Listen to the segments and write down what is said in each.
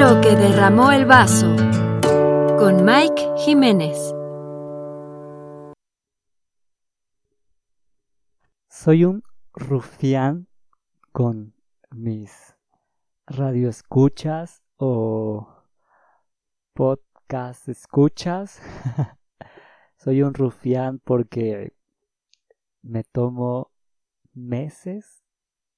Lo que derramó el vaso con Mike Jiménez. Soy un rufián con mis radioescuchas o podcast escuchas. Soy un rufián porque me tomo meses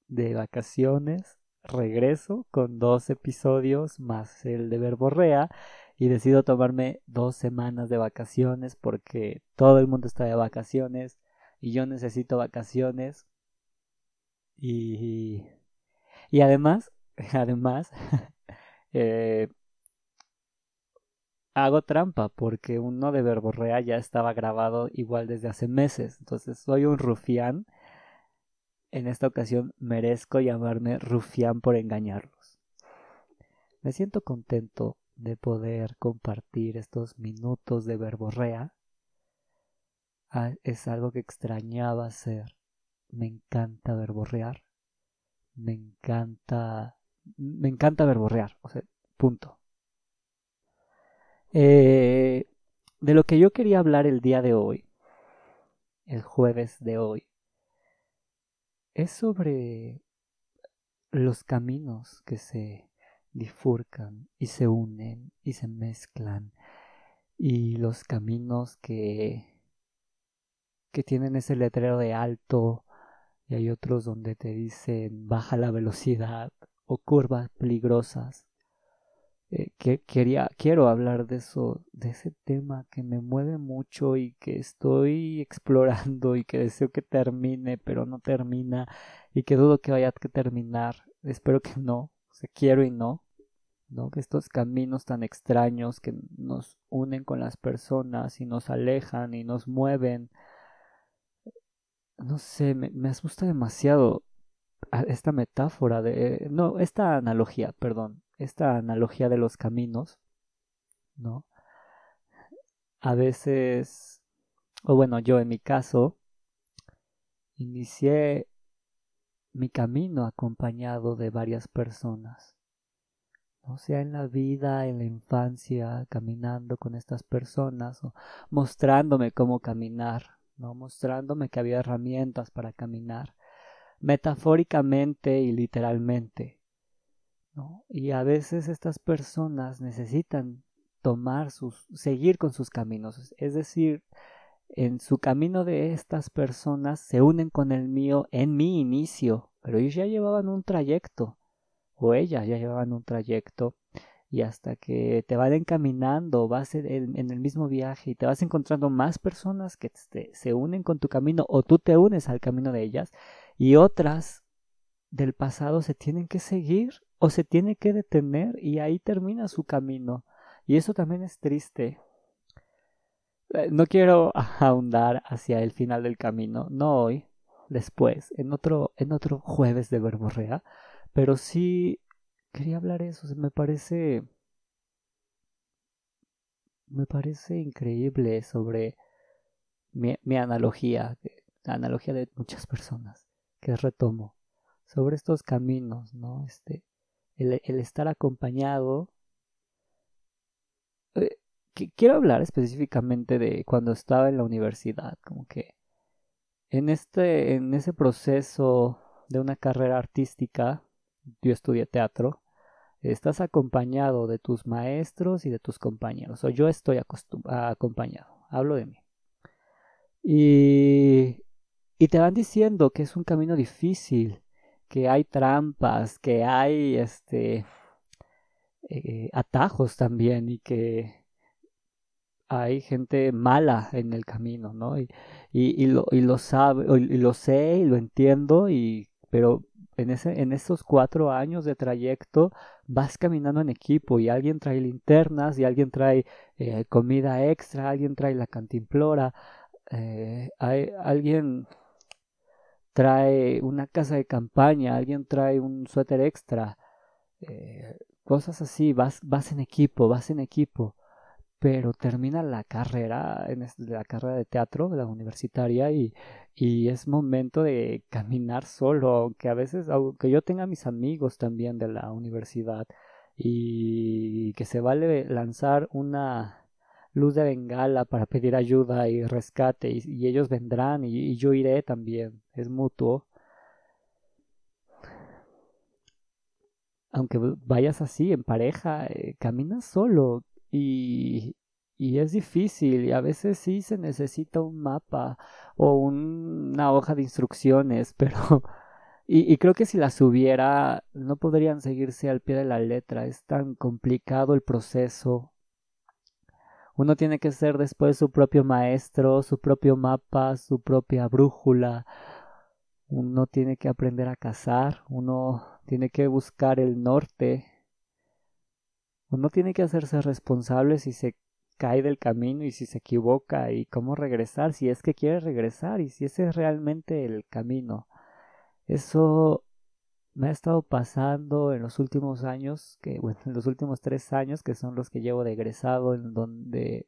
de vacaciones, regreso con dos episodios más el de Verborrea y decido tomarme dos semanas de vacaciones porque todo el mundo está de vacaciones y yo necesito vacaciones y, y además, además, eh, hago trampa porque uno de Verborrea ya estaba grabado igual desde hace meses. Entonces soy un rufián. En esta ocasión merezco llamarme rufián por engañarlos. Me siento contento de poder compartir estos minutos de verborrea. Ah, es algo que extrañaba hacer. Me encanta verborrear. Me encanta. Me encanta verborrear. Punto. Eh, de lo que yo quería hablar el día de hoy, el jueves de hoy, es sobre los caminos que se difurcan y se unen y se mezclan y los caminos que que tienen ese letrero de alto y hay otros donde te dicen baja la velocidad o curvas peligrosas eh, que quería, quiero hablar de eso, de ese tema que me mueve mucho y que estoy explorando y que deseo que termine, pero no termina y que dudo que vaya a terminar. Espero que no, o sea, quiero y no, ¿no? Que estos caminos tan extraños que nos unen con las personas y nos alejan y nos mueven. No sé, me, me asusta demasiado esta metáfora de... No, esta analogía, perdón esta analogía de los caminos, ¿no? A veces, o bueno, yo en mi caso, inicié mi camino acompañado de varias personas. O sea, en la vida, en la infancia, caminando con estas personas, o mostrándome cómo caminar, ¿no? Mostrándome que había herramientas para caminar, metafóricamente y literalmente. Y a veces estas personas necesitan tomar sus, seguir con sus caminos, es decir, en su camino de estas personas se unen con el mío en mi inicio, pero ellos ya llevaban un trayecto, o ellas ya llevaban un trayecto, y hasta que te van encaminando, vas en, el mismo viaje y te vas encontrando más personas que se unen con tu camino o tú te unes al camino de ellas y otras del pasado se tienen que seguir o se tiene que detener y ahí termina su camino. Y eso también es triste. Eh, no quiero ahondar hacia el final del camino, no hoy, después, en otro, en otro jueves de verborrea, pero sí quería hablar eso, me parece me parece increíble sobre mi, mi analogía, la analogía de muchas personas que retomo sobre estos caminos, ¿no? Este, el, estar acompañado. Eh, quiero hablar específicamente de cuando estaba en la universidad, como que en este, en ese proceso de una carrera artística, yo estudié teatro, estás acompañado de tus maestros y de tus compañeros, o yo estoy acompañado, hablo de mí. Y, y te van diciendo que es un camino difícil, que hay trampas, que hay este eh, atajos también y que hay gente mala en el camino, ¿no? Y, y, lo, y lo sabe, y lo sé y lo entiendo, y, pero en, ese, en esos cuatro años de trayecto vas caminando en equipo y alguien trae linternas y alguien trae eh, comida extra, alguien trae la cantimplora, eh, hay alguien trae una casa de campaña, alguien trae un suéter extra, eh, cosas así, vas, vas en equipo, vas en equipo, pero termina la carrera, en la carrera de teatro, la universitaria, y, y es momento de caminar solo, aunque a veces, aunque yo tenga mis amigos también de la universidad, y que se vale lanzar una luz de bengala para pedir ayuda y rescate y, ellos vendrán y, yo iré también, es mutuo. Aunque vayas así en pareja, eh, caminas solo y, y es difícil y a veces sí se necesita un mapa o una hoja de instrucciones, pero y, creo que si las hubiera no podrían seguirse al pie de la letra, es tan complicado el proceso. Uno tiene que ser después su propio maestro, su propio mapa, su propia brújula. Uno tiene que aprender a cazar, uno tiene que buscar el norte. Uno tiene que hacerse responsable si se cae del camino y si se equivoca y cómo regresar, si es que quiere regresar y si ese es realmente el camino. Eso me ha estado pasando en los últimos años, que bueno, en los últimos tres años, que son los que llevo de egresado, en donde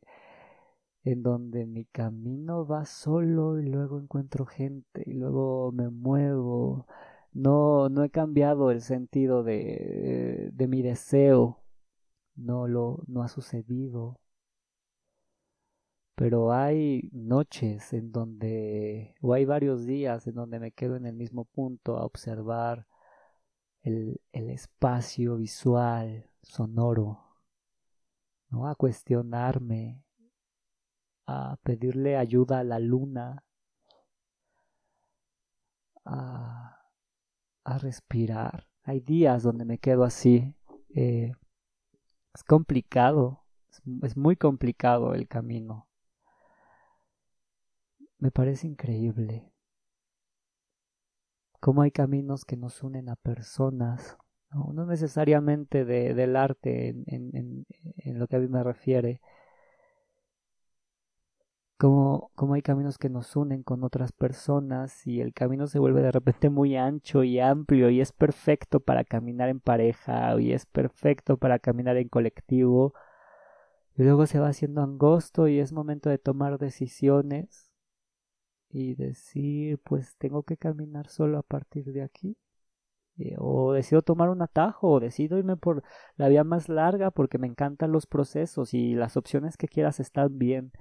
en donde mi camino va solo y luego encuentro gente y luego me muevo. No, no he cambiado el sentido de, de mi deseo. No lo, no ha sucedido pero hay noches en donde, o hay varios días en donde me quedo en el mismo punto a observar el, el espacio visual, sonoro, ¿no? a cuestionarme, a pedirle ayuda a la luna, a, a respirar. Hay días donde me quedo así. Eh, es complicado, es muy complicado el camino me parece increíble cómo hay caminos que nos unen a personas, no, necesariamente de, del arte en, en, lo que a mí me refiere, cómo, cómo hay caminos que nos unen con otras personas y el camino se vuelve de repente muy ancho y amplio y es perfecto para caminar en pareja y es perfecto para caminar en colectivo. Y luego se va haciendo angosto y es momento de tomar decisiones y decir, pues tengo que caminar solo a partir de aquí. Eh, o decido tomar un atajo, o decido irme por la vía más larga porque me encantan los procesos y las opciones que quieras están bien.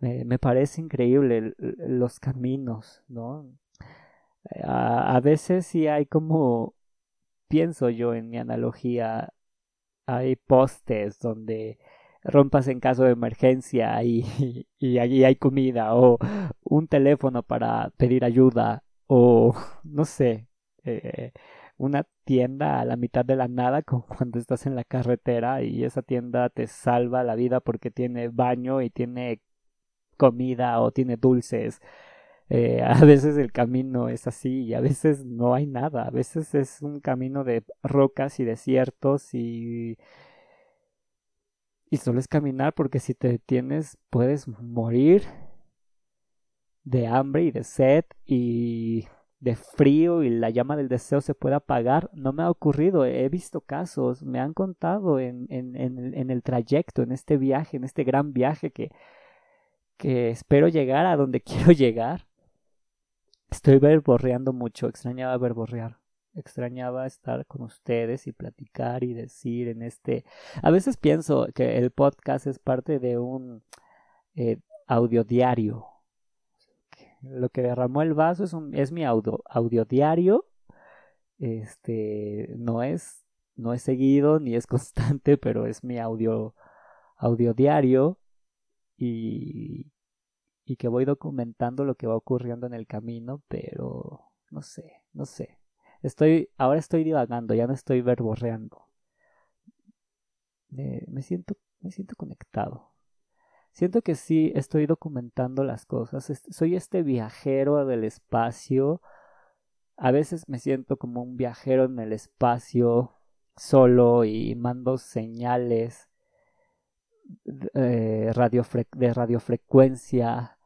Me, me parece increíble los caminos, ¿no? A, a veces sí hay como, pienso yo en mi analogía, hay postes donde rompas en caso de emergencia y, y allí hay comida o un teléfono para pedir ayuda o no sé, eh, una tienda a la mitad de la nada como cuando estás en la carretera y esa tienda te salva la vida porque tiene baño y tiene comida o tiene dulces. Eh, a veces el camino es así y a veces no hay nada, a veces es un camino de rocas y desiertos y y solo es caminar porque si te detienes puedes morir de hambre y de sed y de frío y la llama del deseo se puede apagar. No me ha ocurrido, he visto casos, me han contado en, en, en, el trayecto, en este viaje, en este gran viaje que, que espero llegar a donde quiero llegar. Estoy verborreando mucho, extrañaba verborrear extrañaba estar con ustedes y platicar y decir en este... A veces pienso que el podcast es parte de un eh, audio diario. Lo que derramó el vaso es, un, es mi audio, audio diario. Este, no es, no es seguido ni es constante, pero es mi audio, audio diario y, y que voy documentando lo que va ocurriendo en el camino, pero no sé, no sé. Estoy, ahora estoy divagando, ya no estoy verborreando. me siento, me siento conectado. Siento que sí estoy documentando las cosas. Soy este viajero del espacio. A veces me siento como un viajero en el espacio solo y mando señales eh, de radiofrecuencia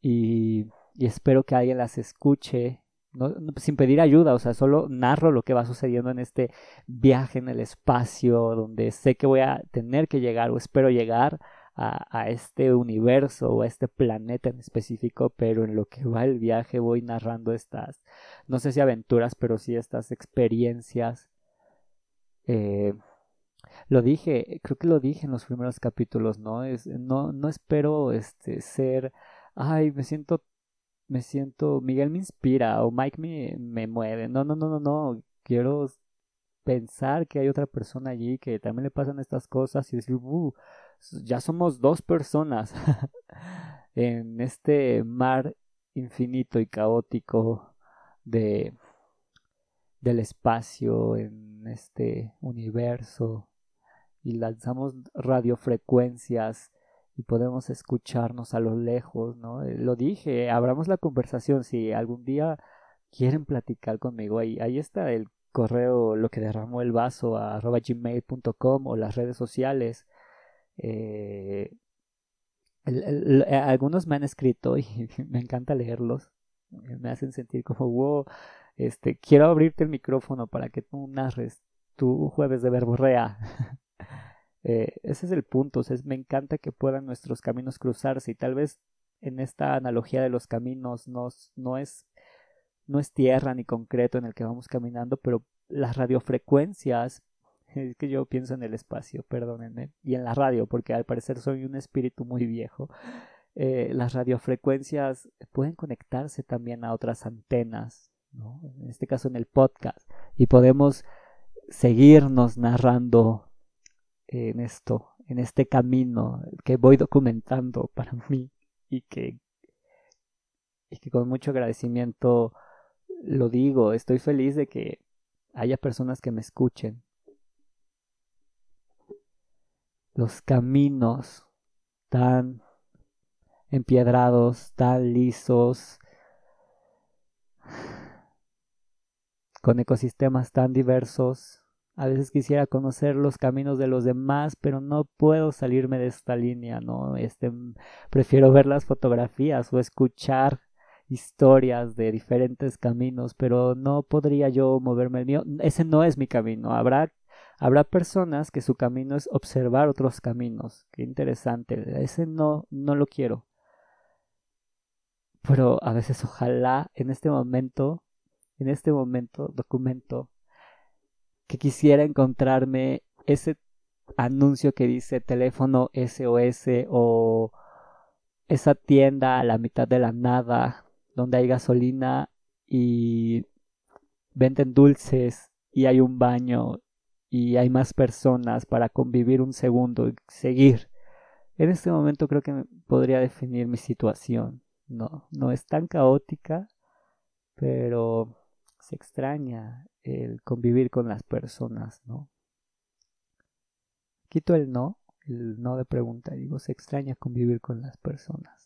y, y espero que alguien las escuche no, sin pedir ayuda, o sea, solo narro lo que va sucediendo en este viaje en el espacio, donde sé que voy a tener que llegar o espero llegar a, a, este universo o a este planeta en específico, pero en lo que va el viaje voy narrando estas, no sé si aventuras, pero sí estas experiencias. Eh, lo dije, creo que lo dije en los primeros capítulos, ¿no? Es, no, no espero este ser, ay, me siento, me siento, Miguel me inspira o Mike me, me mueve. No, no, no, no, no. Quiero pensar que hay otra persona allí que también le pasan estas cosas y decir, uh, ya somos dos personas en este mar infinito y caótico de del espacio en este universo y lanzamos radiofrecuencias y podemos escucharnos a lo lejos, ¿no? Eh, lo dije, abramos la conversación si algún día quieren platicar conmigo. Ahí, ahí está el correo, lo que derramó el vaso a arroba gmail.com o las redes sociales. Eh, eh, algunos me han escrito y me encanta leerlos. Me hacen sentir como, wow, este, quiero abrirte el micrófono para que tú narres tu jueves de verborrea. Eh, ese es el punto, me encanta que puedan nuestros caminos cruzarse y tal vez en esta analogía de los caminos no, es, no es tierra ni concreto en el que vamos caminando, pero las radiofrecuencias, es que yo pienso en el espacio, perdónenme, y en la radio, porque al parecer soy un espíritu muy viejo. Eh, las radiofrecuencias pueden conectarse también a otras antenas, en este caso en el podcast, y podemos seguirnos narrando en esto, en este camino que voy documentando para mí y que, y que con mucho agradecimiento lo digo, estoy feliz de que haya personas que me escuchen. Los caminos tan empiedrados, tan lisos, con ecosistemas tan diversos, a veces quisiera conocer los caminos de los demás, pero no puedo salirme de esta línea, ¿no? Este, prefiero ver las fotografías o escuchar historias de diferentes caminos, pero no podría yo moverme el mío. Ese no es mi camino. Habrá, habrá personas que su camino es observar otros caminos. Qué interesante. Ese no, no lo quiero. Pero a veces ojalá en este momento, en este momento documento que quisiera encontrarme ese anuncio que dice teléfono SOS o esa tienda a la mitad de la nada donde hay gasolina y venden dulces y hay un baño y hay más personas para convivir un segundo y seguir. En este momento creo que podría definir mi situación. No, no es tan caótica, pero se extraña el convivir con las personas, ¿no? Quito el no, el no de pregunta, digo, se extraña convivir con las personas.